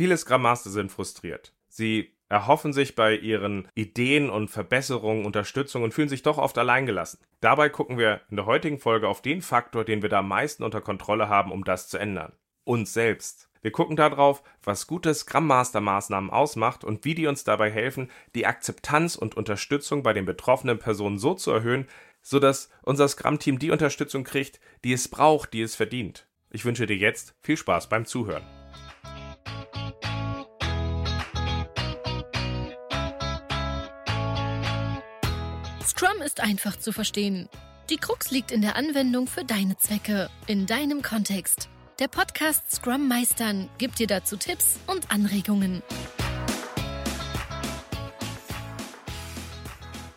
Viele Scrum Master sind frustriert. Sie erhoffen sich bei ihren Ideen und Verbesserungen Unterstützung und fühlen sich doch oft alleingelassen. Dabei gucken wir in der heutigen Folge auf den Faktor, den wir da am meisten unter Kontrolle haben, um das zu ändern. Uns selbst. Wir gucken darauf, was gute Scrum Master Maßnahmen ausmacht und wie die uns dabei helfen, die Akzeptanz und Unterstützung bei den betroffenen Personen so zu erhöhen, sodass unser Scrum Team die Unterstützung kriegt, die es braucht, die es verdient. Ich wünsche dir jetzt viel Spaß beim Zuhören. Ist einfach zu verstehen. Die Krux liegt in der Anwendung für deine Zwecke, in deinem Kontext. Der Podcast Scrum Meistern gibt dir dazu Tipps und Anregungen.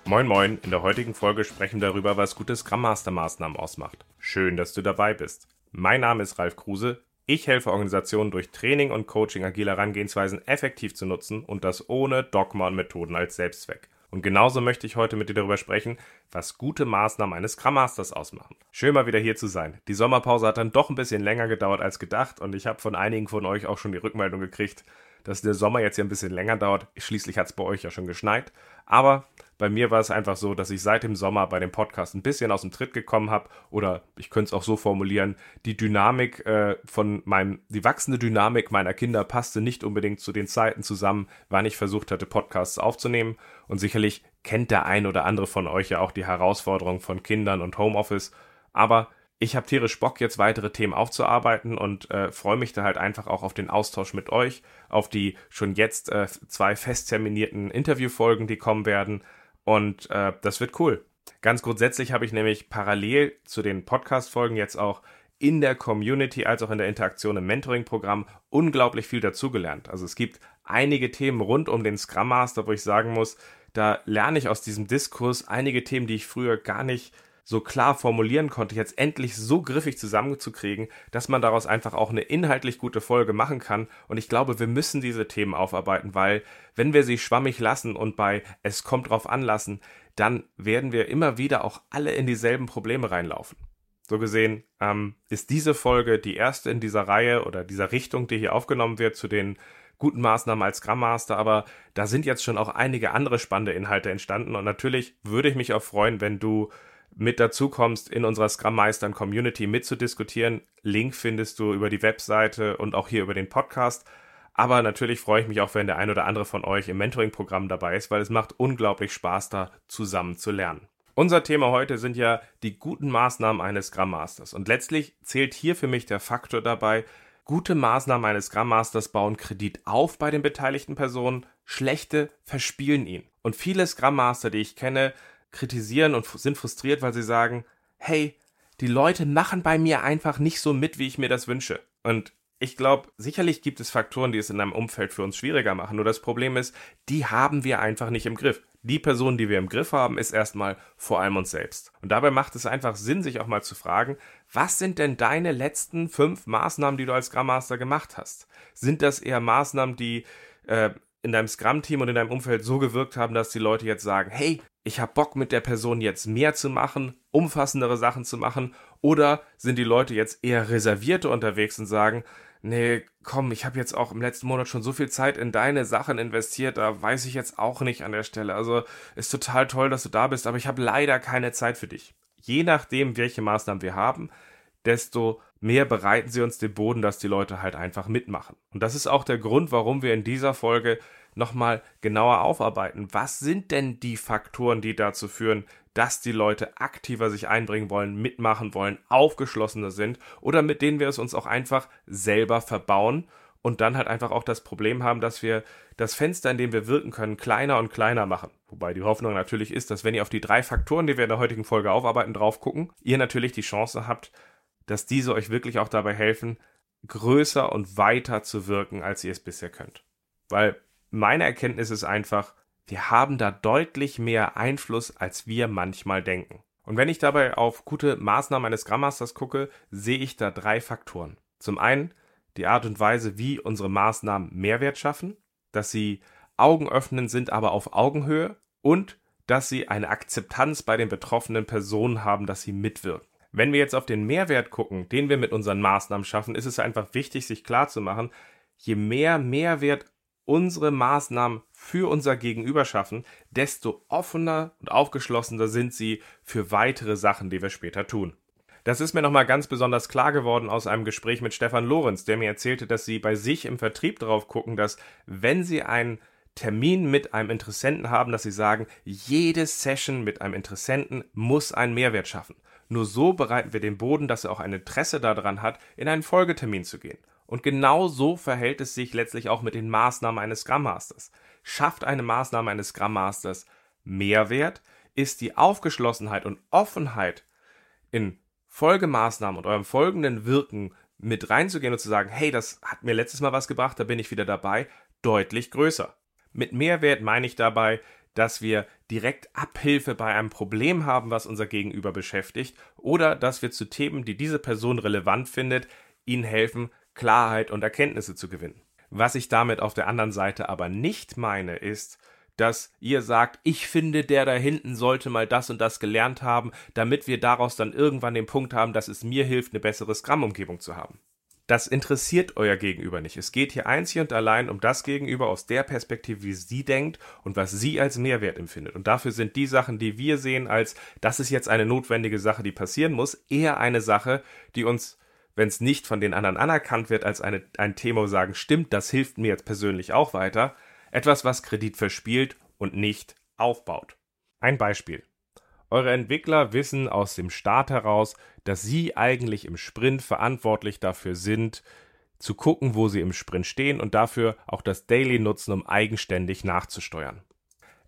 Moin Moin, in der heutigen Folge sprechen wir darüber, was gute Scrum Master Maßnahmen ausmacht. Schön, dass du dabei bist. Mein Name ist Ralf Kruse. Ich helfe Organisationen durch Training und Coaching agile Herangehensweisen effektiv zu nutzen und das ohne Dogma und Methoden als Selbstzweck. Und genauso möchte ich heute mit dir darüber sprechen, was gute Maßnahmen eines Scrum Masters ausmachen. Schön mal wieder hier zu sein. Die Sommerpause hat dann doch ein bisschen länger gedauert als gedacht und ich habe von einigen von euch auch schon die Rückmeldung gekriegt, dass der Sommer jetzt hier ein bisschen länger dauert. Schließlich hat es bei euch ja schon geschneit. Aber bei mir war es einfach so, dass ich seit dem Sommer bei dem Podcast ein bisschen aus dem Tritt gekommen habe oder ich könnte es auch so formulieren, die Dynamik äh, von meinem, die wachsende Dynamik meiner Kinder passte nicht unbedingt zu den Zeiten zusammen, wann ich versucht hatte, Podcasts aufzunehmen. Und sicherlich kennt der ein oder andere von euch ja auch die Herausforderung von Kindern und Homeoffice, aber ich habe tierisch Bock, jetzt weitere Themen aufzuarbeiten und äh, freue mich da halt einfach auch auf den Austausch mit euch, auf die schon jetzt äh, zwei fest terminierten Interviewfolgen, die kommen werden. Und äh, das wird cool. Ganz grundsätzlich habe ich nämlich parallel zu den Podcast-Folgen jetzt auch in der Community als auch in der Interaktion im Mentoring-Programm unglaublich viel dazugelernt. Also es gibt einige Themen rund um den Scrum Master, wo ich sagen muss, da lerne ich aus diesem Diskurs einige Themen, die ich früher gar nicht so klar formulieren konnte, jetzt endlich so griffig zusammenzukriegen, dass man daraus einfach auch eine inhaltlich gute Folge machen kann. Und ich glaube, wir müssen diese Themen aufarbeiten, weil wenn wir sie schwammig lassen und bei es kommt drauf anlassen, dann werden wir immer wieder auch alle in dieselben Probleme reinlaufen. So gesehen ähm, ist diese Folge die erste in dieser Reihe oder dieser Richtung, die hier aufgenommen wird zu den guten Maßnahmen als Scrum Master, aber da sind jetzt schon auch einige andere spannende Inhalte entstanden und natürlich würde ich mich auch freuen, wenn du mit dazu kommst, in unserer Scrum Meistern Community mitzudiskutieren. Link findest du über die Webseite und auch hier über den Podcast. Aber natürlich freue ich mich auch, wenn der ein oder andere von euch im Mentoring-Programm dabei ist, weil es macht unglaublich Spaß, da zusammen zu lernen. Unser Thema heute sind ja die guten Maßnahmen eines Scrum Masters. Und letztlich zählt hier für mich der Faktor dabei, gute Maßnahmen eines Scrum Masters bauen Kredit auf bei den beteiligten Personen, schlechte verspielen ihn. Und viele Scrum Master, die ich kenne, kritisieren und sind frustriert, weil sie sagen, hey, die Leute machen bei mir einfach nicht so mit, wie ich mir das wünsche. Und ich glaube, sicherlich gibt es Faktoren, die es in einem Umfeld für uns schwieriger machen. Nur das Problem ist, die haben wir einfach nicht im Griff. Die Person, die wir im Griff haben, ist erstmal vor allem uns selbst. Und dabei macht es einfach Sinn, sich auch mal zu fragen, was sind denn deine letzten fünf Maßnahmen, die du als Scrum Master gemacht hast? Sind das eher Maßnahmen, die äh, in deinem Scrum-Team und in deinem Umfeld so gewirkt haben, dass die Leute jetzt sagen, hey, ich habe Bock mit der Person jetzt mehr zu machen, umfassendere Sachen zu machen, oder sind die Leute jetzt eher reservierter unterwegs und sagen, nee, komm, ich habe jetzt auch im letzten Monat schon so viel Zeit in deine Sachen investiert, da weiß ich jetzt auch nicht an der Stelle. Also ist total toll, dass du da bist, aber ich habe leider keine Zeit für dich. Je nachdem, welche Maßnahmen wir haben, desto mehr bereiten sie uns den Boden, dass die Leute halt einfach mitmachen. Und das ist auch der Grund, warum wir in dieser Folge nochmal genauer aufarbeiten. Was sind denn die Faktoren, die dazu führen, dass die Leute aktiver sich einbringen wollen, mitmachen wollen, aufgeschlossener sind oder mit denen wir es uns auch einfach selber verbauen und dann halt einfach auch das Problem haben, dass wir das Fenster, in dem wir wirken können, kleiner und kleiner machen. Wobei die Hoffnung natürlich ist, dass wenn ihr auf die drei Faktoren, die wir in der heutigen Folge aufarbeiten, drauf gucken, ihr natürlich die Chance habt, dass diese euch wirklich auch dabei helfen, größer und weiter zu wirken, als ihr es bisher könnt. Weil meine Erkenntnis ist einfach, wir haben da deutlich mehr Einfluss, als wir manchmal denken. Und wenn ich dabei auf gute Maßnahmen eines Grammasters gucke, sehe ich da drei Faktoren. Zum einen die Art und Weise, wie unsere Maßnahmen Mehrwert schaffen, dass sie augenöffnend sind, aber auf Augenhöhe und dass sie eine Akzeptanz bei den betroffenen Personen haben, dass sie mitwirken. Wenn wir jetzt auf den Mehrwert gucken, den wir mit unseren Maßnahmen schaffen, ist es einfach wichtig, sich klarzumachen, je mehr Mehrwert unsere Maßnahmen für unser Gegenüber schaffen, desto offener und aufgeschlossener sind sie für weitere Sachen, die wir später tun. Das ist mir nochmal ganz besonders klar geworden aus einem Gespräch mit Stefan Lorenz, der mir erzählte, dass sie bei sich im Vertrieb darauf gucken, dass wenn sie einen Termin mit einem Interessenten haben, dass sie sagen, jede Session mit einem Interessenten muss einen Mehrwert schaffen. Nur so bereiten wir den Boden, dass er auch ein Interesse daran hat, in einen Folgetermin zu gehen. Und genau so verhält es sich letztlich auch mit den Maßnahmen eines Scrum Masters. Schafft eine Maßnahme eines Scrum Masters Mehrwert, ist die Aufgeschlossenheit und Offenheit in Folgemaßnahmen und eurem folgenden Wirken mit reinzugehen und zu sagen, hey, das hat mir letztes Mal was gebracht, da bin ich wieder dabei, deutlich größer. Mit Mehrwert meine ich dabei, dass wir direkt Abhilfe bei einem Problem haben, was unser Gegenüber beschäftigt, oder dass wir zu Themen, die diese Person relevant findet, ihnen helfen, Klarheit und Erkenntnisse zu gewinnen. Was ich damit auf der anderen Seite aber nicht meine, ist, dass ihr sagt, ich finde, der da hinten sollte mal das und das gelernt haben, damit wir daraus dann irgendwann den Punkt haben, dass es mir hilft, eine bessere Scrum-Umgebung zu haben. Das interessiert euer Gegenüber nicht. Es geht hier einzig und allein um das Gegenüber aus der Perspektive, wie sie denkt und was sie als Mehrwert empfindet. Und dafür sind die Sachen, die wir sehen als, das ist jetzt eine notwendige Sache, die passieren muss, eher eine Sache, die uns wenn es nicht von den anderen anerkannt wird als eine, ein Thema, sagen, stimmt, das hilft mir jetzt persönlich auch weiter, etwas, was Kredit verspielt und nicht aufbaut. Ein Beispiel. Eure Entwickler wissen aus dem Start heraus, dass sie eigentlich im Sprint verantwortlich dafür sind, zu gucken, wo sie im Sprint stehen und dafür auch das Daily nutzen, um eigenständig nachzusteuern.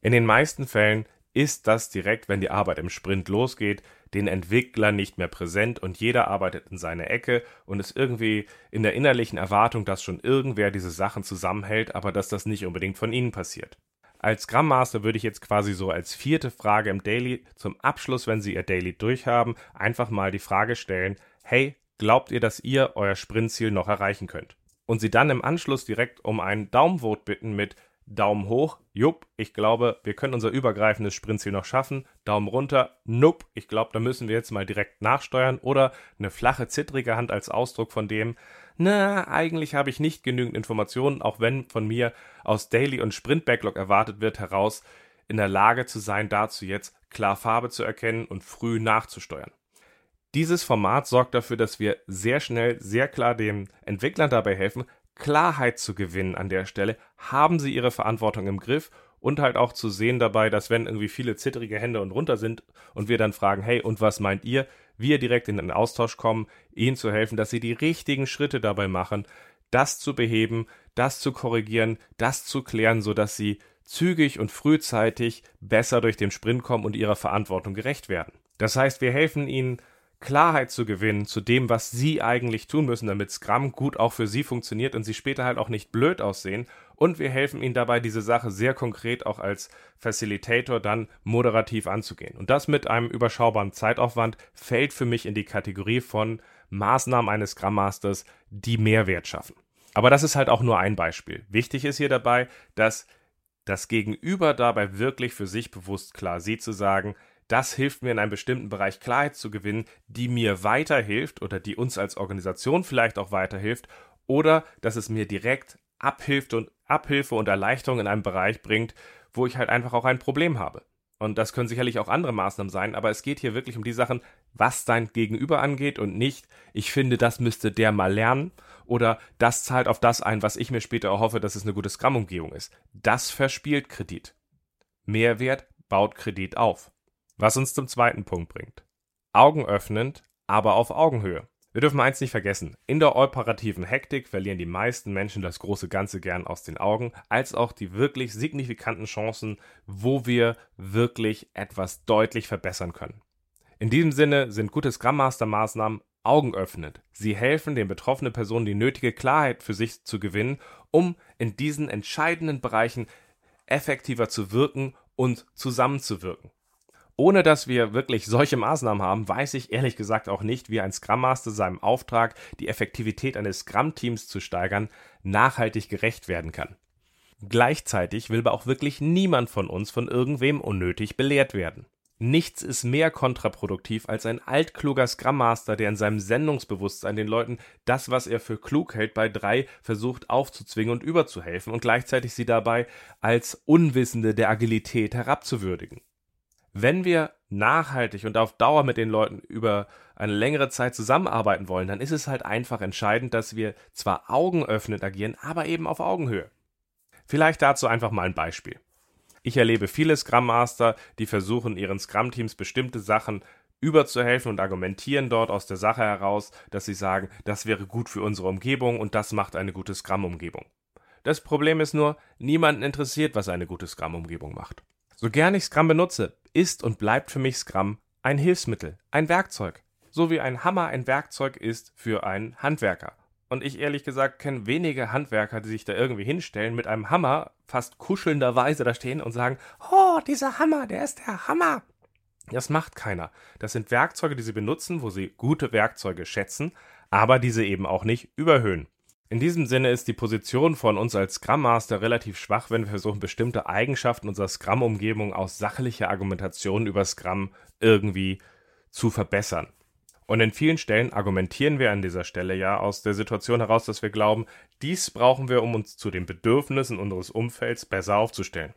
In den meisten Fällen ist das direkt, wenn die Arbeit im Sprint losgeht, den Entwickler nicht mehr präsent und jeder arbeitet in seine Ecke und ist irgendwie in der innerlichen Erwartung, dass schon irgendwer diese Sachen zusammenhält, aber dass das nicht unbedingt von ihnen passiert. Als Scrum Master würde ich jetzt quasi so als vierte Frage im Daily zum Abschluss, wenn Sie Ihr Daily durchhaben, einfach mal die Frage stellen, hey, glaubt ihr, dass ihr euer Sprintziel noch erreichen könnt? Und Sie dann im Anschluss direkt um einen Daumenvote bitten mit Daumen hoch, jupp, ich glaube, wir können unser übergreifendes Sprintziel noch schaffen. Daumen runter, nope, ich glaube, da müssen wir jetzt mal direkt nachsteuern. Oder eine flache, zittrige Hand als Ausdruck von dem, na, eigentlich habe ich nicht genügend Informationen, auch wenn von mir aus Daily und Sprint Backlog erwartet wird, heraus in der Lage zu sein, dazu jetzt klar Farbe zu erkennen und früh nachzusteuern. Dieses Format sorgt dafür, dass wir sehr schnell, sehr klar den Entwicklern dabei helfen, Klarheit zu gewinnen an der Stelle, haben sie ihre Verantwortung im Griff und halt auch zu sehen dabei, dass wenn irgendwie viele zittrige Hände und runter sind und wir dann fragen, hey, und was meint ihr, wir direkt in den Austausch kommen, ihnen zu helfen, dass sie die richtigen Schritte dabei machen, das zu beheben, das zu korrigieren, das zu klären, sodass sie zügig und frühzeitig besser durch den Sprint kommen und ihrer Verantwortung gerecht werden. Das heißt, wir helfen ihnen Klarheit zu gewinnen zu dem, was sie eigentlich tun müssen, damit Scrum gut auch für sie funktioniert und sie später halt auch nicht blöd aussehen. Und wir helfen ihnen dabei, diese Sache sehr konkret auch als Facilitator dann moderativ anzugehen. Und das mit einem überschaubaren Zeitaufwand fällt für mich in die Kategorie von Maßnahmen eines Scrum Masters, die Mehrwert schaffen. Aber das ist halt auch nur ein Beispiel. Wichtig ist hier dabei, dass das Gegenüber dabei wirklich für sich bewusst klar sieht, zu sagen, das hilft mir in einem bestimmten Bereich Klarheit zu gewinnen, die mir weiterhilft oder die uns als Organisation vielleicht auch weiterhilft oder dass es mir direkt Abhilft und Abhilfe und Erleichterung in einem Bereich bringt, wo ich halt einfach auch ein Problem habe. Und das können sicherlich auch andere Maßnahmen sein, aber es geht hier wirklich um die Sachen, was dein Gegenüber angeht und nicht, ich finde, das müsste der mal lernen oder das zahlt auf das ein, was ich mir später erhoffe, dass es eine gute Scrum-Umgebung ist. Das verspielt Kredit. Mehrwert baut Kredit auf. Was uns zum zweiten Punkt bringt. Augenöffnend, aber auf Augenhöhe. Wir dürfen eins nicht vergessen. In der operativen Hektik verlieren die meisten Menschen das große Ganze gern aus den Augen, als auch die wirklich signifikanten Chancen, wo wir wirklich etwas deutlich verbessern können. In diesem Sinne sind gute Scrum Master Maßnahmen augenöffnend. Sie helfen den betroffenen Personen die nötige Klarheit für sich zu gewinnen, um in diesen entscheidenden Bereichen effektiver zu wirken und zusammenzuwirken. Ohne dass wir wirklich solche Maßnahmen haben, weiß ich ehrlich gesagt auch nicht, wie ein Scrum Master seinem Auftrag, die Effektivität eines Scrum-Teams zu steigern, nachhaltig gerecht werden kann. Gleichzeitig will aber auch wirklich niemand von uns von irgendwem unnötig belehrt werden. Nichts ist mehr kontraproduktiv als ein altkluger Scrum Master, der in seinem Sendungsbewusstsein den Leuten das, was er für klug hält, bei drei versucht aufzuzwingen und überzuhelfen und gleichzeitig sie dabei als Unwissende der Agilität herabzuwürdigen. Wenn wir nachhaltig und auf Dauer mit den Leuten über eine längere Zeit zusammenarbeiten wollen, dann ist es halt einfach entscheidend, dass wir zwar augenöffnend agieren, aber eben auf Augenhöhe. Vielleicht dazu einfach mal ein Beispiel. Ich erlebe viele Scrum Master, die versuchen, ihren Scrum-Teams bestimmte Sachen überzuhelfen und argumentieren dort aus der Sache heraus, dass sie sagen, das wäre gut für unsere Umgebung und das macht eine gute Scrum-Umgebung. Das Problem ist nur, niemanden interessiert, was eine gute Scrum-Umgebung macht. So gern ich Scrum benutze, ist und bleibt für mich Scrum ein Hilfsmittel, ein Werkzeug. So wie ein Hammer ein Werkzeug ist für einen Handwerker. Und ich ehrlich gesagt kenne wenige Handwerker, die sich da irgendwie hinstellen, mit einem Hammer fast kuschelnderweise da stehen und sagen, oh, dieser Hammer, der ist der Hammer. Das macht keiner. Das sind Werkzeuge, die sie benutzen, wo sie gute Werkzeuge schätzen, aber diese eben auch nicht überhöhen. In diesem Sinne ist die Position von uns als Scrum Master relativ schwach, wenn wir versuchen, bestimmte Eigenschaften unserer Scrum-Umgebung aus sachlicher Argumentation über Scrum irgendwie zu verbessern. Und in vielen Stellen argumentieren wir an dieser Stelle ja aus der Situation heraus, dass wir glauben, dies brauchen wir, um uns zu den Bedürfnissen unseres Umfelds besser aufzustellen.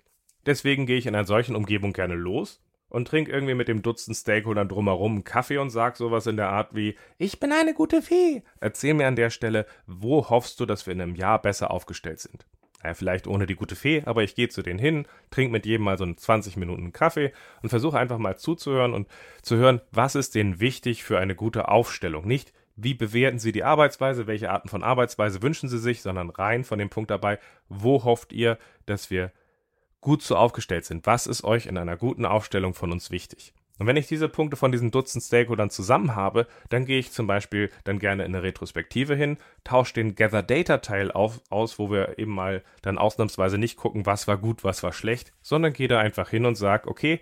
Deswegen gehe ich in einer solchen Umgebung gerne los und trinke irgendwie mit dem Dutzend Stakeholdern drumherum einen Kaffee und sag sowas in der Art wie Ich bin eine gute Fee. Erzähl mir an der Stelle, wo hoffst du, dass wir in einem Jahr besser aufgestellt sind? Ja, vielleicht ohne die gute Fee, aber ich gehe zu denen hin, trinke mit jedem mal so einen 20 Minuten Kaffee und versuche einfach mal zuzuhören und zu hören, was ist denen wichtig für eine gute Aufstellung. Nicht, wie bewerten Sie die Arbeitsweise, welche Arten von Arbeitsweise wünschen Sie sich, sondern rein von dem Punkt dabei, wo hofft ihr, dass wir gut so aufgestellt sind. Was ist euch in einer guten Aufstellung von uns wichtig? Und wenn ich diese Punkte von diesen Dutzend Stakeholdern zusammen habe, dann gehe ich zum Beispiel dann gerne in eine Retrospektive hin, tausche den Gather Data Teil auf, aus, wo wir eben mal dann ausnahmsweise nicht gucken, was war gut, was war schlecht, sondern gehe da einfach hin und sage, okay,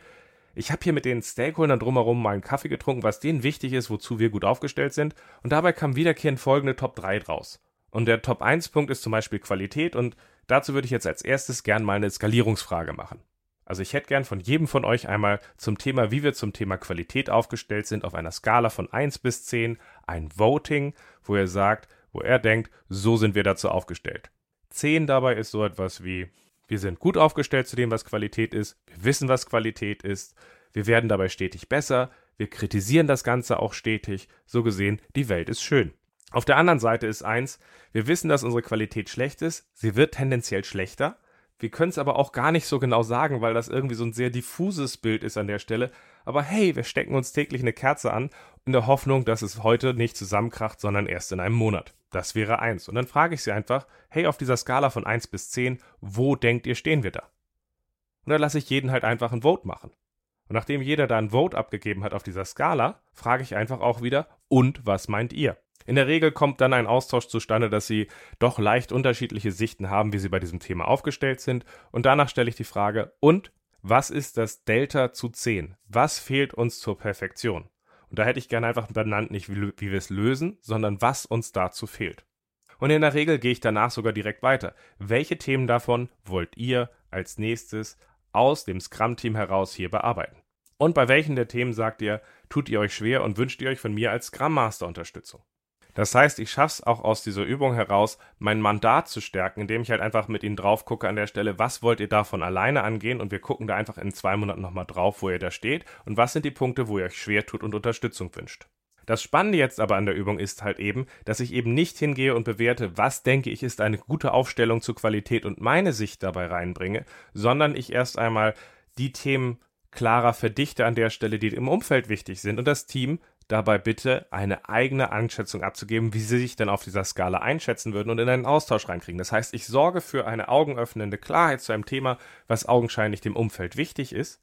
ich habe hier mit den Stakeholdern drumherum mal einen Kaffee getrunken, was denen wichtig ist, wozu wir gut aufgestellt sind. Und dabei kam wiederkehrend folgende Top 3 draus. Und der Top 1 Punkt ist zum Beispiel Qualität und Dazu würde ich jetzt als erstes gern mal eine Skalierungsfrage machen. Also ich hätte gern von jedem von euch einmal zum Thema, wie wir zum Thema Qualität aufgestellt sind, auf einer Skala von 1 bis 10 ein Voting, wo er sagt, wo er denkt, so sind wir dazu aufgestellt. 10 dabei ist so etwas wie, wir sind gut aufgestellt zu dem, was Qualität ist, wir wissen, was Qualität ist, wir werden dabei stetig besser, wir kritisieren das Ganze auch stetig, so gesehen, die Welt ist schön. Auf der anderen Seite ist eins, wir wissen, dass unsere Qualität schlecht ist, sie wird tendenziell schlechter. Wir können es aber auch gar nicht so genau sagen, weil das irgendwie so ein sehr diffuses Bild ist an der Stelle. Aber hey, wir stecken uns täglich eine Kerze an, in der Hoffnung, dass es heute nicht zusammenkracht, sondern erst in einem Monat. Das wäre eins. Und dann frage ich sie einfach, hey, auf dieser Skala von 1 bis 10, wo denkt ihr, stehen wir da? Und dann lasse ich jeden halt einfach ein Vote machen. Und nachdem jeder da ein Vote abgegeben hat auf dieser Skala, frage ich einfach auch wieder, und was meint ihr? In der Regel kommt dann ein Austausch zustande, dass sie doch leicht unterschiedliche Sichten haben, wie sie bei diesem Thema aufgestellt sind. Und danach stelle ich die Frage, und was ist das Delta zu 10? Was fehlt uns zur Perfektion? Und da hätte ich gerne einfach benannt, nicht wie, wie wir es lösen, sondern was uns dazu fehlt. Und in der Regel gehe ich danach sogar direkt weiter. Welche Themen davon wollt ihr als nächstes aus dem Scrum-Team heraus hier bearbeiten? Und bei welchen der Themen sagt ihr, tut ihr euch schwer und wünscht ihr euch von mir als Scrum Master Unterstützung? Das heißt, ich schaffe es auch aus dieser Übung heraus, mein Mandat zu stärken, indem ich halt einfach mit ihnen drauf gucke an der Stelle, was wollt ihr davon alleine angehen und wir gucken da einfach in zwei Monaten nochmal drauf, wo ihr da steht und was sind die Punkte, wo ihr euch schwer tut und Unterstützung wünscht. Das Spannende jetzt aber an der Übung ist halt eben, dass ich eben nicht hingehe und bewerte, was denke ich ist eine gute Aufstellung zur Qualität und meine Sicht dabei reinbringe, sondern ich erst einmal die Themen klarer verdichte an der Stelle, die im Umfeld wichtig sind und das Team dabei bitte, eine eigene Einschätzung abzugeben, wie sie sich denn auf dieser Skala einschätzen würden und in einen Austausch reinkriegen. Das heißt, ich sorge für eine augenöffnende Klarheit zu einem Thema, was augenscheinlich dem Umfeld wichtig ist,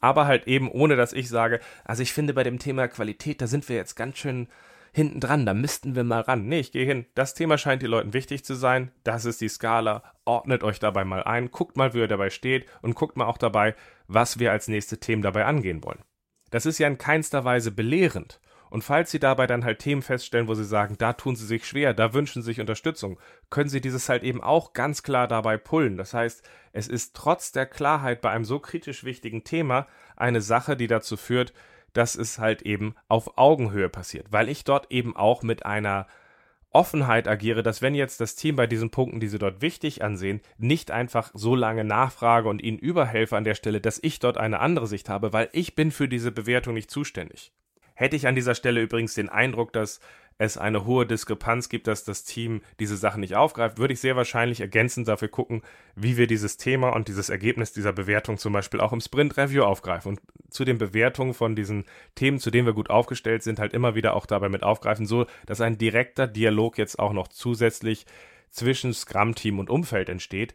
aber halt eben ohne, dass ich sage, also ich finde bei dem Thema Qualität, da sind wir jetzt ganz schön hinten dran, da müssten wir mal ran. Nee, ich gehe hin. Das Thema scheint den Leuten wichtig zu sein. Das ist die Skala. Ordnet euch dabei mal ein, guckt mal, wie ihr dabei steht und guckt mal auch dabei, was wir als nächste Themen dabei angehen wollen. Das ist ja in keinster Weise belehrend. Und falls Sie dabei dann halt Themen feststellen, wo Sie sagen, da tun Sie sich schwer, da wünschen Sie sich Unterstützung, können Sie dieses halt eben auch ganz klar dabei pullen. Das heißt, es ist trotz der Klarheit bei einem so kritisch wichtigen Thema eine Sache, die dazu führt, dass es halt eben auf Augenhöhe passiert, weil ich dort eben auch mit einer Offenheit agiere, dass wenn jetzt das Team bei diesen Punkten, die sie dort wichtig ansehen, nicht einfach so lange nachfrage und ihnen überhelfe an der Stelle, dass ich dort eine andere Sicht habe, weil ich bin für diese Bewertung nicht zuständig. Hätte ich an dieser Stelle übrigens den Eindruck, dass es eine hohe Diskrepanz gibt, dass das Team diese Sachen nicht aufgreift, würde ich sehr wahrscheinlich ergänzend dafür gucken, wie wir dieses Thema und dieses Ergebnis dieser Bewertung zum Beispiel auch im Sprint Review aufgreifen. Und zu den Bewertungen von diesen Themen, zu denen wir gut aufgestellt sind, halt immer wieder auch dabei mit aufgreifen, so dass ein direkter Dialog jetzt auch noch zusätzlich zwischen Scrum-Team und Umfeld entsteht,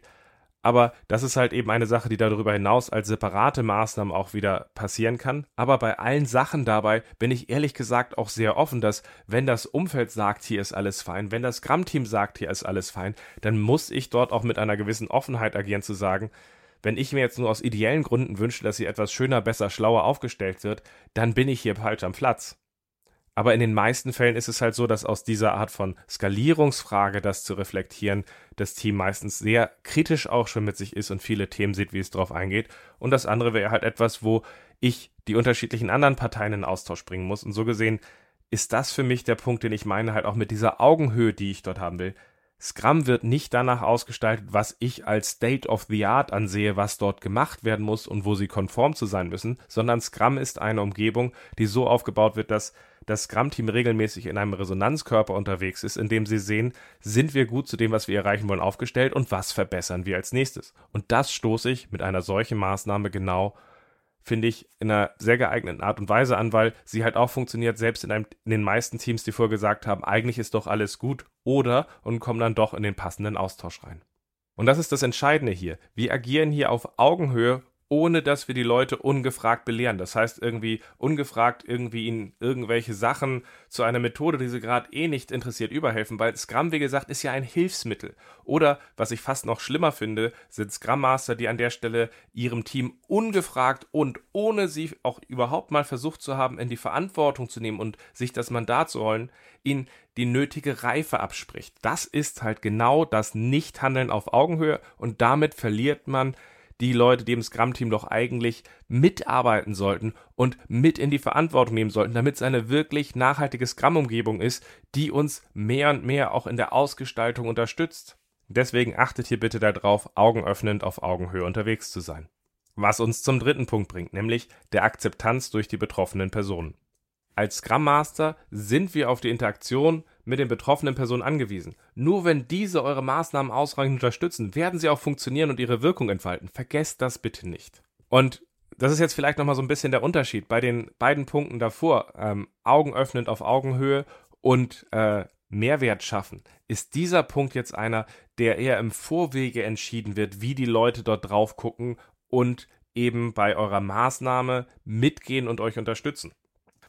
aber das ist halt eben eine Sache, die darüber hinaus als separate Maßnahmen auch wieder passieren kann. Aber bei allen Sachen dabei bin ich ehrlich gesagt auch sehr offen, dass wenn das Umfeld sagt, hier ist alles fein, wenn das Gramm-Team sagt, hier ist alles fein, dann muss ich dort auch mit einer gewissen Offenheit agieren zu sagen, wenn ich mir jetzt nur aus ideellen Gründen wünsche, dass sie etwas schöner, besser, schlauer aufgestellt wird, dann bin ich hier falsch am Platz. Aber in den meisten Fällen ist es halt so, dass aus dieser Art von Skalierungsfrage, das zu reflektieren, das Team meistens sehr kritisch auch schon mit sich ist und viele Themen sieht, wie es drauf eingeht. Und das andere wäre halt etwas, wo ich die unterschiedlichen anderen Parteien in Austausch bringen muss. Und so gesehen ist das für mich der Punkt, den ich meine, halt auch mit dieser Augenhöhe, die ich dort haben will. Scrum wird nicht danach ausgestaltet, was ich als State of the Art ansehe, was dort gemacht werden muss und wo sie konform zu sein müssen, sondern Scrum ist eine Umgebung, die so aufgebaut wird, dass das Scrum-Team regelmäßig in einem Resonanzkörper unterwegs ist, in dem sie sehen, sind wir gut zu dem, was wir erreichen wollen, aufgestellt und was verbessern wir als nächstes. Und das stoße ich mit einer solchen Maßnahme genau, finde ich, in einer sehr geeigneten Art und Weise an, weil sie halt auch funktioniert, selbst in, einem, in den meisten Teams, die vorher gesagt haben, eigentlich ist doch alles gut oder und kommen dann doch in den passenden Austausch rein. Und das ist das Entscheidende hier. Wir agieren hier auf Augenhöhe ohne dass wir die Leute ungefragt belehren. Das heißt, irgendwie ungefragt irgendwie ihnen irgendwelche Sachen zu einer Methode, die sie gerade eh nicht interessiert, überhelfen, weil Scrum, wie gesagt, ist ja ein Hilfsmittel. Oder, was ich fast noch schlimmer finde, sind Scrum Master, die an der Stelle ihrem Team ungefragt und ohne sie auch überhaupt mal versucht zu haben, in die Verantwortung zu nehmen und sich das Mandat zu rollen, ihnen die nötige Reife abspricht. Das ist halt genau das Nichthandeln auf Augenhöhe und damit verliert man die Leute, die im Scrum-Team doch eigentlich mitarbeiten sollten und mit in die Verantwortung nehmen sollten, damit es eine wirklich nachhaltige Scrum-Umgebung ist, die uns mehr und mehr auch in der Ausgestaltung unterstützt. Deswegen achtet hier bitte darauf, augenöffnend auf Augenhöhe unterwegs zu sein. Was uns zum dritten Punkt bringt, nämlich der Akzeptanz durch die betroffenen Personen. Als Scrum Master sind wir auf die Interaktion mit den betroffenen Personen angewiesen. Nur wenn diese eure Maßnahmen ausreichend unterstützen, werden sie auch funktionieren und ihre Wirkung entfalten. Vergesst das bitte nicht. Und das ist jetzt vielleicht nochmal so ein bisschen der Unterschied bei den beiden Punkten davor, ähm, Augen öffnend auf Augenhöhe und äh, Mehrwert schaffen. Ist dieser Punkt jetzt einer, der eher im Vorwege entschieden wird, wie die Leute dort drauf gucken und eben bei eurer Maßnahme mitgehen und euch unterstützen?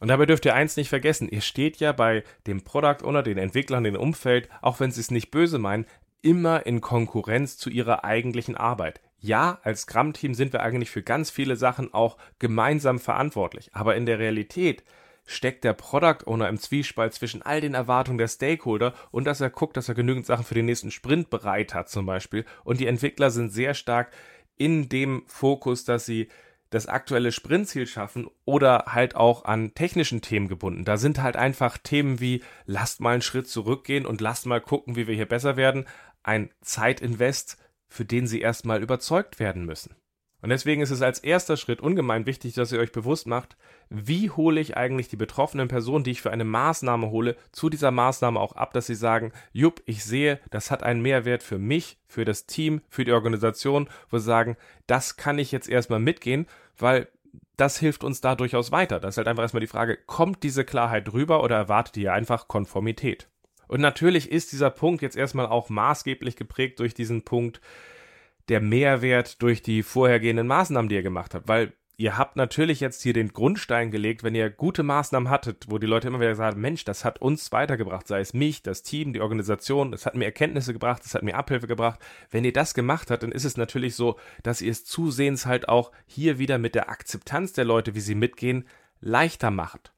Und dabei dürft ihr eins nicht vergessen, ihr steht ja bei dem Product Owner, den Entwicklern, dem Umfeld, auch wenn sie es nicht böse meinen, immer in Konkurrenz zu ihrer eigentlichen Arbeit. Ja, als Scrum-Team sind wir eigentlich für ganz viele Sachen auch gemeinsam verantwortlich, aber in der Realität steckt der Product Owner im Zwiespalt zwischen all den Erwartungen der Stakeholder und dass er guckt, dass er genügend Sachen für den nächsten Sprint bereit hat zum Beispiel. Und die Entwickler sind sehr stark in dem Fokus, dass sie das aktuelle Sprintziel schaffen oder halt auch an technischen Themen gebunden. Da sind halt einfach Themen wie lasst mal einen Schritt zurückgehen und lasst mal gucken, wie wir hier besser werden, ein Zeitinvest, für den sie erstmal überzeugt werden müssen. Und deswegen ist es als erster Schritt ungemein wichtig, dass ihr euch bewusst macht, wie hole ich eigentlich die betroffenen Personen, die ich für eine Maßnahme hole, zu dieser Maßnahme auch ab, dass sie sagen, jupp, ich sehe, das hat einen Mehrwert für mich, für das Team, für die Organisation, wo sie sagen, das kann ich jetzt erstmal mitgehen, weil das hilft uns da durchaus weiter. Das ist halt einfach erstmal die Frage, kommt diese Klarheit rüber oder erwartet ihr einfach Konformität? Und natürlich ist dieser Punkt jetzt erstmal auch maßgeblich geprägt durch diesen Punkt, der Mehrwert durch die vorhergehenden Maßnahmen, die ihr gemacht habt. Weil ihr habt natürlich jetzt hier den Grundstein gelegt, wenn ihr gute Maßnahmen hattet, wo die Leute immer wieder sagen, Mensch, das hat uns weitergebracht, sei es mich, das Team, die Organisation, das hat mir Erkenntnisse gebracht, das hat mir Abhilfe gebracht. Wenn ihr das gemacht habt, dann ist es natürlich so, dass ihr es zusehends halt auch hier wieder mit der Akzeptanz der Leute, wie sie mitgehen, leichter macht.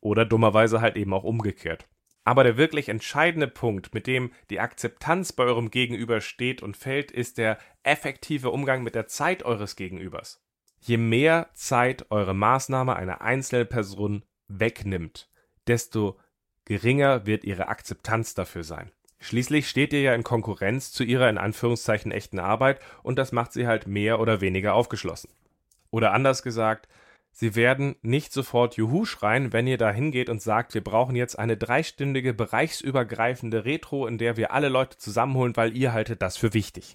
Oder dummerweise halt eben auch umgekehrt. Aber der wirklich entscheidende Punkt, mit dem die Akzeptanz bei eurem Gegenüber steht und fällt, ist der effektive Umgang mit der Zeit eures Gegenübers. Je mehr Zeit eure Maßnahme einer einzelnen Person wegnimmt, desto geringer wird ihre Akzeptanz dafür sein. Schließlich steht ihr ja in Konkurrenz zu ihrer in Anführungszeichen echten Arbeit und das macht sie halt mehr oder weniger aufgeschlossen. Oder anders gesagt, sie werden nicht sofort Juhu schreien, wenn ihr da hingeht und sagt, wir brauchen jetzt eine dreistündige bereichsübergreifende Retro, in der wir alle Leute zusammenholen, weil ihr haltet das für wichtig.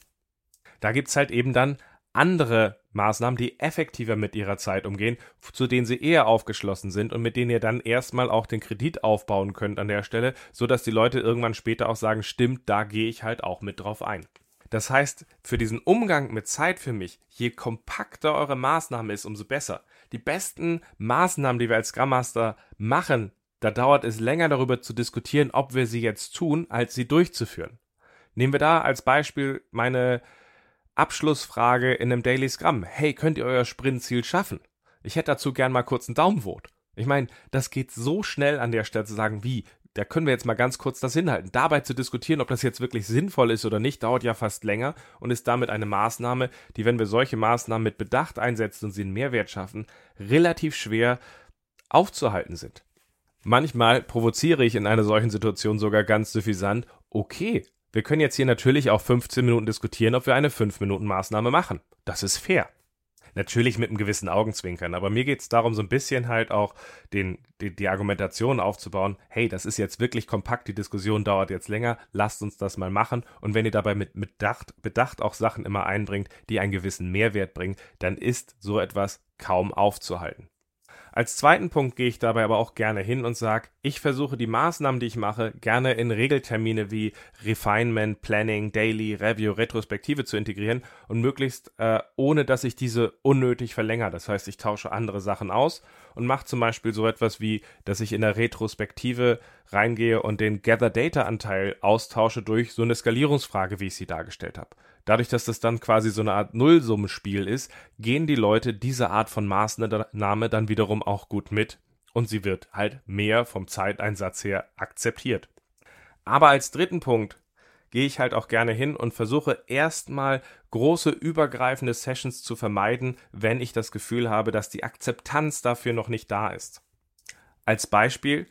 Da gibt's halt eben dann andere Maßnahmen, die effektiver mit ihrer Zeit umgehen, zu denen sie eher aufgeschlossen sind und mit denen ihr dann erstmal auch den Kredit aufbauen könnt an der Stelle, so dass die Leute irgendwann später auch sagen, stimmt, da gehe ich halt auch mit drauf ein. Das heißt, für diesen Umgang mit Zeit für mich, je kompakter eure Maßnahme ist, umso besser. Die besten Maßnahmen, die wir als Scrum Master machen, da dauert es länger darüber zu diskutieren, ob wir sie jetzt tun, als sie durchzuführen. Nehmen wir da als Beispiel meine Abschlussfrage in einem Daily Scrum. Hey, könnt ihr euer Sprintziel schaffen? Ich hätte dazu gern mal kurz einen Daumenvote. Ich meine, das geht so schnell an der Stelle zu sagen, wie, da können wir jetzt mal ganz kurz das hinhalten. Dabei zu diskutieren, ob das jetzt wirklich sinnvoll ist oder nicht, dauert ja fast länger und ist damit eine Maßnahme, die, wenn wir solche Maßnahmen mit Bedacht einsetzen und sie einen Mehrwert schaffen, relativ schwer aufzuhalten sind. Manchmal provoziere ich in einer solchen Situation sogar ganz suffisant, okay, wir können jetzt hier natürlich auch 15 Minuten diskutieren, ob wir eine 5-Minuten-Maßnahme machen. Das ist fair. Natürlich mit einem gewissen Augenzwinkern, aber mir geht es darum, so ein bisschen halt auch den, die, die Argumentation aufzubauen, hey, das ist jetzt wirklich kompakt, die Diskussion dauert jetzt länger, lasst uns das mal machen. Und wenn ihr dabei mit, mit Bedacht, Bedacht auch Sachen immer einbringt, die einen gewissen Mehrwert bringen, dann ist so etwas kaum aufzuhalten. Als zweiten Punkt gehe ich dabei aber auch gerne hin und sage, ich versuche die Maßnahmen, die ich mache, gerne in Regeltermine wie Refinement, Planning, Daily, Review, Retrospektive zu integrieren und möglichst äh, ohne, dass ich diese unnötig verlängere. Das heißt, ich tausche andere Sachen aus und mache zum Beispiel so etwas wie, dass ich in der Retrospektive reingehe und den Gather Data Anteil austausche durch so eine Skalierungsfrage, wie ich sie dargestellt habe. Dadurch, dass das dann quasi so eine Art Nullsummenspiel ist, gehen die Leute diese Art von Maßnahme dann wiederum auch gut mit und sie wird halt mehr vom Zeiteinsatz her akzeptiert. Aber als dritten Punkt gehe ich halt auch gerne hin und versuche erstmal große übergreifende Sessions zu vermeiden, wenn ich das Gefühl habe, dass die Akzeptanz dafür noch nicht da ist. Als Beispiel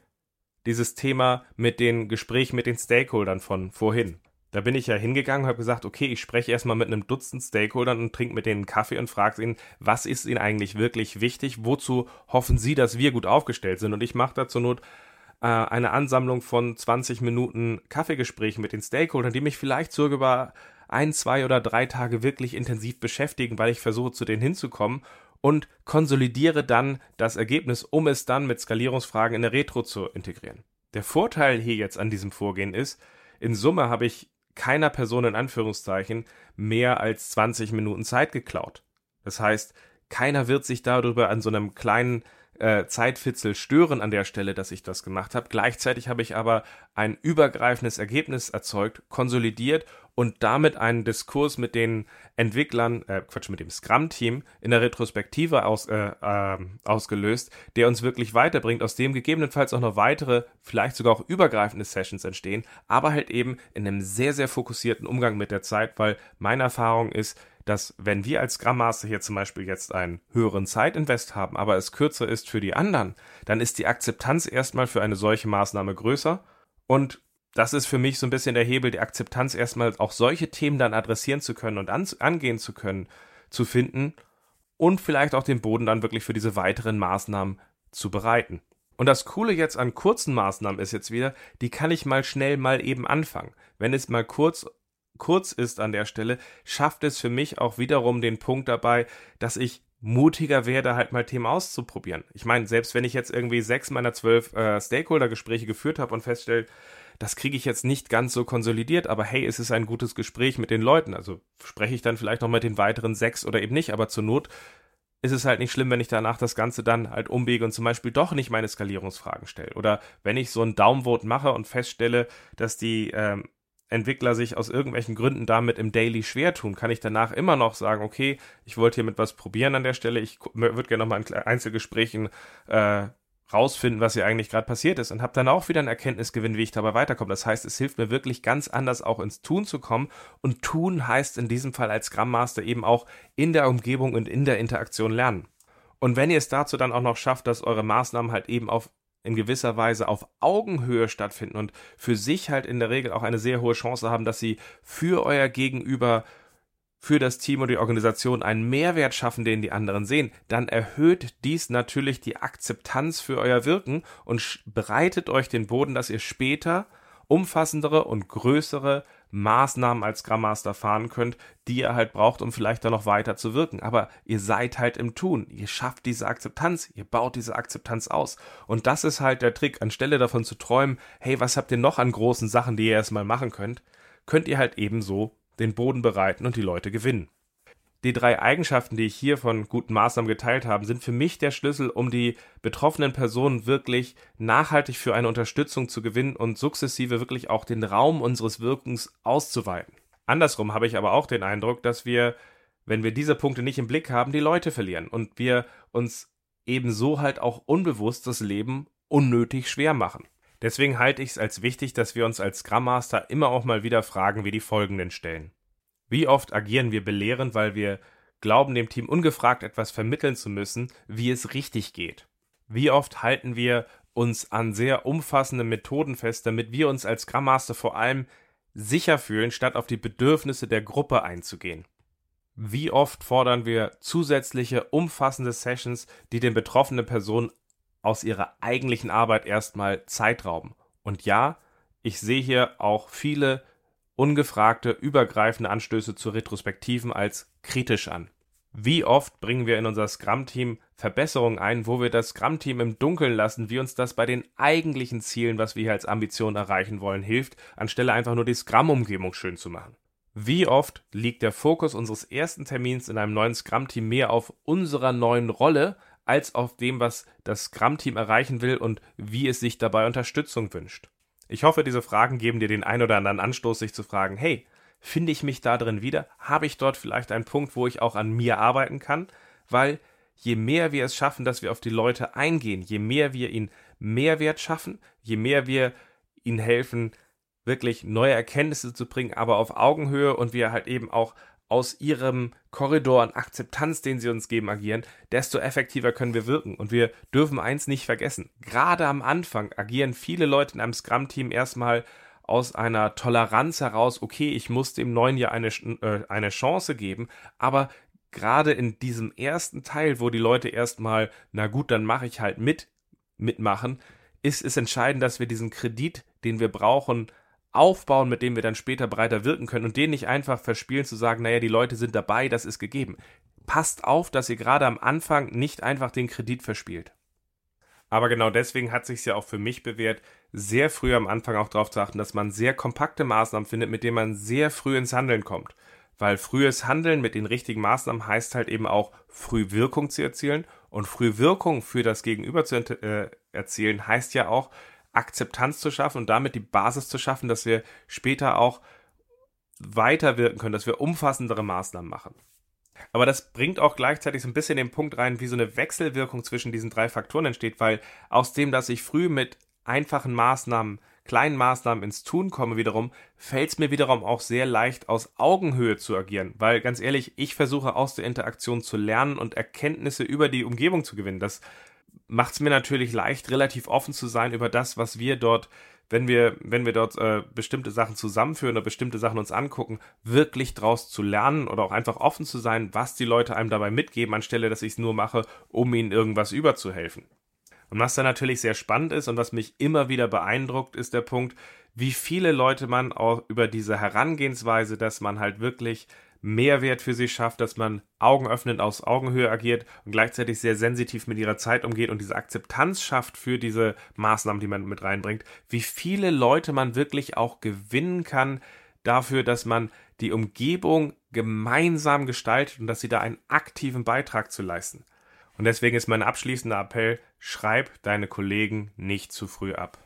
dieses Thema mit den Gesprächen mit den Stakeholdern von vorhin. Da bin ich ja hingegangen und habe gesagt, okay, ich spreche erstmal mit einem Dutzend Stakeholdern und trinke mit denen einen Kaffee und frage ihnen, was ist ihnen eigentlich wirklich wichtig? Wozu hoffen sie, dass wir gut aufgestellt sind? Und ich mache da zur Not äh, eine Ansammlung von 20 Minuten Kaffeegesprächen mit den Stakeholdern, die mich vielleicht sogar über ein, zwei oder drei Tage wirklich intensiv beschäftigen, weil ich versuche, zu denen hinzukommen und konsolidiere dann das Ergebnis, um es dann mit Skalierungsfragen in der Retro zu integrieren. Der Vorteil hier jetzt an diesem Vorgehen ist, in Summe habe ich keiner Person in Anführungszeichen mehr als 20 Minuten Zeit geklaut. Das heißt, keiner wird sich darüber an so einem kleinen äh, Zeitfitzel stören an der Stelle, dass ich das gemacht habe. Gleichzeitig habe ich aber ein übergreifendes Ergebnis erzeugt, konsolidiert und damit einen Diskurs mit den Entwicklern, äh, Quatsch, mit dem Scrum-Team in der Retrospektive aus, äh, äh, ausgelöst, der uns wirklich weiterbringt, aus dem gegebenenfalls auch noch weitere, vielleicht sogar auch übergreifende Sessions entstehen, aber halt eben in einem sehr, sehr fokussierten Umgang mit der Zeit, weil meine Erfahrung ist, dass wenn wir als Scrum Master hier zum Beispiel jetzt einen höheren Zeitinvest haben, aber es kürzer ist für die anderen, dann ist die Akzeptanz erstmal für eine solche Maßnahme größer und das ist für mich so ein bisschen der Hebel, die Akzeptanz erstmal auch solche Themen dann adressieren zu können und an, angehen zu können, zu finden und vielleicht auch den Boden dann wirklich für diese weiteren Maßnahmen zu bereiten. Und das Coole jetzt an kurzen Maßnahmen ist jetzt wieder, die kann ich mal schnell mal eben anfangen. Wenn es mal kurz kurz ist an der Stelle, schafft es für mich auch wiederum den Punkt dabei, dass ich mutiger werde, halt mal Themen auszuprobieren. Ich meine, selbst wenn ich jetzt irgendwie sechs meiner zwölf äh, Stakeholder-Gespräche geführt habe und feststelle, das kriege ich jetzt nicht ganz so konsolidiert, aber hey, es ist ein gutes Gespräch mit den Leuten. Also spreche ich dann vielleicht noch mit den weiteren sechs oder eben nicht, aber zur Not ist es halt nicht schlimm, wenn ich danach das Ganze dann halt umbiege und zum Beispiel doch nicht meine Skalierungsfragen stelle. Oder wenn ich so ein Downvote mache und feststelle, dass die ähm, Entwickler sich aus irgendwelchen Gründen damit im Daily schwer tun, kann ich danach immer noch sagen, okay, ich wollte hier mit was probieren an der Stelle, ich würde gerne nochmal in Einzelgesprächen äh, rausfinden, was hier eigentlich gerade passiert ist und habe dann auch wieder einen Erkenntnisgewinn, wie ich dabei weiterkomme. Das heißt, es hilft mir wirklich ganz anders auch ins Tun zu kommen und tun heißt in diesem Fall als Scrum Master eben auch in der Umgebung und in der Interaktion lernen. Und wenn ihr es dazu dann auch noch schafft, dass eure Maßnahmen halt eben auf in gewisser Weise auf Augenhöhe stattfinden und für sich halt in der Regel auch eine sehr hohe Chance haben, dass sie für euer Gegenüber für das Team und die Organisation einen Mehrwert schaffen, den die anderen sehen, dann erhöht dies natürlich die Akzeptanz für euer Wirken und bereitet euch den Boden, dass ihr später umfassendere und größere Maßnahmen als Scrum Master fahren könnt, die ihr halt braucht, um vielleicht da noch weiter zu wirken. Aber ihr seid halt im Tun. Ihr schafft diese Akzeptanz. Ihr baut diese Akzeptanz aus. Und das ist halt der Trick. Anstelle davon zu träumen, hey, was habt ihr noch an großen Sachen, die ihr erstmal machen könnt, könnt ihr halt ebenso den Boden bereiten und die Leute gewinnen. Die drei Eigenschaften, die ich hier von guten Maßnahmen geteilt habe, sind für mich der Schlüssel, um die betroffenen Personen wirklich nachhaltig für eine Unterstützung zu gewinnen und sukzessive wirklich auch den Raum unseres Wirkens auszuweiten. Andersrum habe ich aber auch den Eindruck, dass wir, wenn wir diese Punkte nicht im Blick haben, die Leute verlieren und wir uns ebenso halt auch unbewusst das Leben unnötig schwer machen. Deswegen halte ich es als wichtig, dass wir uns als Scrum Master immer auch mal wieder Fragen wie die folgenden stellen. Wie oft agieren wir belehrend, weil wir glauben, dem Team ungefragt etwas vermitteln zu müssen, wie es richtig geht? Wie oft halten wir uns an sehr umfassende Methoden fest, damit wir uns als Scrum Master vor allem sicher fühlen, statt auf die Bedürfnisse der Gruppe einzugehen? Wie oft fordern wir zusätzliche umfassende Sessions, die den betroffenen Personen aus ihrer eigentlichen Arbeit erstmal Zeit rauben? Und ja, ich sehe hier auch viele ungefragte, übergreifende Anstöße zu Retrospektiven als kritisch an. Wie oft bringen wir in unser Scrum-Team Verbesserungen ein, wo wir das Scrum-Team im Dunkeln lassen, wie uns das bei den eigentlichen Zielen, was wir hier als Ambition erreichen wollen, hilft, anstelle einfach nur die Scrum-Umgebung schön zu machen. Wie oft liegt der Fokus unseres ersten Termins in einem neuen Scrum-Team mehr auf unserer neuen Rolle als auf dem, was das Scrum-Team erreichen will und wie es sich dabei Unterstützung wünscht? Ich hoffe, diese Fragen geben dir den ein oder anderen Anstoß, sich zu fragen, hey, finde ich mich da drin wieder? Habe ich dort vielleicht einen Punkt, wo ich auch an mir arbeiten kann? Weil je mehr wir es schaffen, dass wir auf die Leute eingehen, je mehr wir ihnen Mehrwert schaffen, je mehr wir ihnen helfen, wirklich neue Erkenntnisse zu bringen, aber auf Augenhöhe und wir halt eben auch aus ihrem Korridor an Akzeptanz, den sie uns geben, agieren, desto effektiver können wir wirken. Und wir dürfen eins nicht vergessen. Gerade am Anfang agieren viele Leute in einem Scrum-Team erstmal aus einer Toleranz heraus, okay, ich muss dem neuen Jahr eine, äh, eine Chance geben, aber gerade in diesem ersten Teil, wo die Leute erstmal, na gut, dann mache ich halt mit, mitmachen, ist es entscheidend, dass wir diesen Kredit, den wir brauchen, aufbauen, mit dem wir dann später breiter wirken können und den nicht einfach verspielen zu sagen, naja, die Leute sind dabei, das ist gegeben. Passt auf, dass ihr gerade am Anfang nicht einfach den Kredit verspielt. Aber genau deswegen hat sich ja auch für mich bewährt, sehr früh am Anfang auch darauf zu achten, dass man sehr kompakte Maßnahmen findet, mit denen man sehr früh ins Handeln kommt. Weil frühes Handeln mit den richtigen Maßnahmen heißt halt eben auch früh Wirkung zu erzielen und früh Wirkung für das Gegenüber zu äh, erzielen heißt ja auch, Akzeptanz zu schaffen und damit die Basis zu schaffen, dass wir später auch weiterwirken können, dass wir umfassendere Maßnahmen machen. Aber das bringt auch gleichzeitig so ein bisschen den Punkt rein, wie so eine Wechselwirkung zwischen diesen drei Faktoren entsteht, weil aus dem, dass ich früh mit einfachen Maßnahmen, kleinen Maßnahmen ins Tun komme wiederum, fällt es mir wiederum auch sehr leicht, aus Augenhöhe zu agieren, weil ganz ehrlich, ich versuche aus der Interaktion zu lernen und Erkenntnisse über die Umgebung zu gewinnen. Das macht es mir natürlich leicht, relativ offen zu sein über das, was wir dort, wenn wir, wenn wir dort äh, bestimmte Sachen zusammenführen oder bestimmte Sachen uns angucken, wirklich draus zu lernen oder auch einfach offen zu sein, was die Leute einem dabei mitgeben, anstelle, dass ich es nur mache, um ihnen irgendwas überzuhelfen. Und was da natürlich sehr spannend ist und was mich immer wieder beeindruckt, ist der Punkt, wie viele Leute man auch über diese Herangehensweise, dass man halt wirklich Mehrwert für sie schafft, dass man augenöffnend aus Augenhöhe agiert und gleichzeitig sehr sensitiv mit ihrer Zeit umgeht und diese Akzeptanz schafft für diese Maßnahmen, die man mit reinbringt, wie viele Leute man wirklich auch gewinnen kann dafür, dass man die Umgebung gemeinsam gestaltet und dass sie da einen aktiven Beitrag zu leisten. Und deswegen ist mein abschließender Appell, schreib deine Kollegen nicht zu früh ab.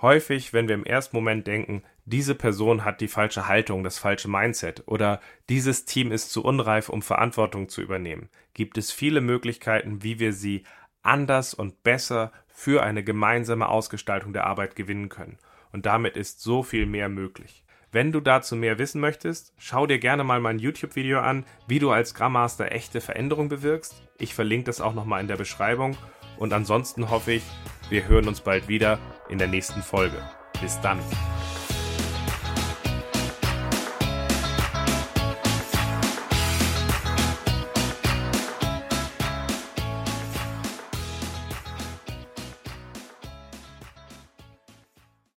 Häufig, wenn wir im ersten Moment denken, diese Person hat die falsche Haltung, das falsche Mindset oder dieses Team ist zu unreif, um Verantwortung zu übernehmen, gibt es viele Möglichkeiten, wie wir sie anders und besser für eine gemeinsame Ausgestaltung der Arbeit gewinnen können. Und damit ist so viel mehr möglich. Wenn du dazu mehr wissen möchtest, schau dir gerne mal mein YouTube-Video an, wie du als Scrum Master echte Veränderung bewirkst. Ich verlinke das auch nochmal in der Beschreibung. Und ansonsten hoffe ich, wir hören uns bald wieder in der nächsten Folge. Bis dann.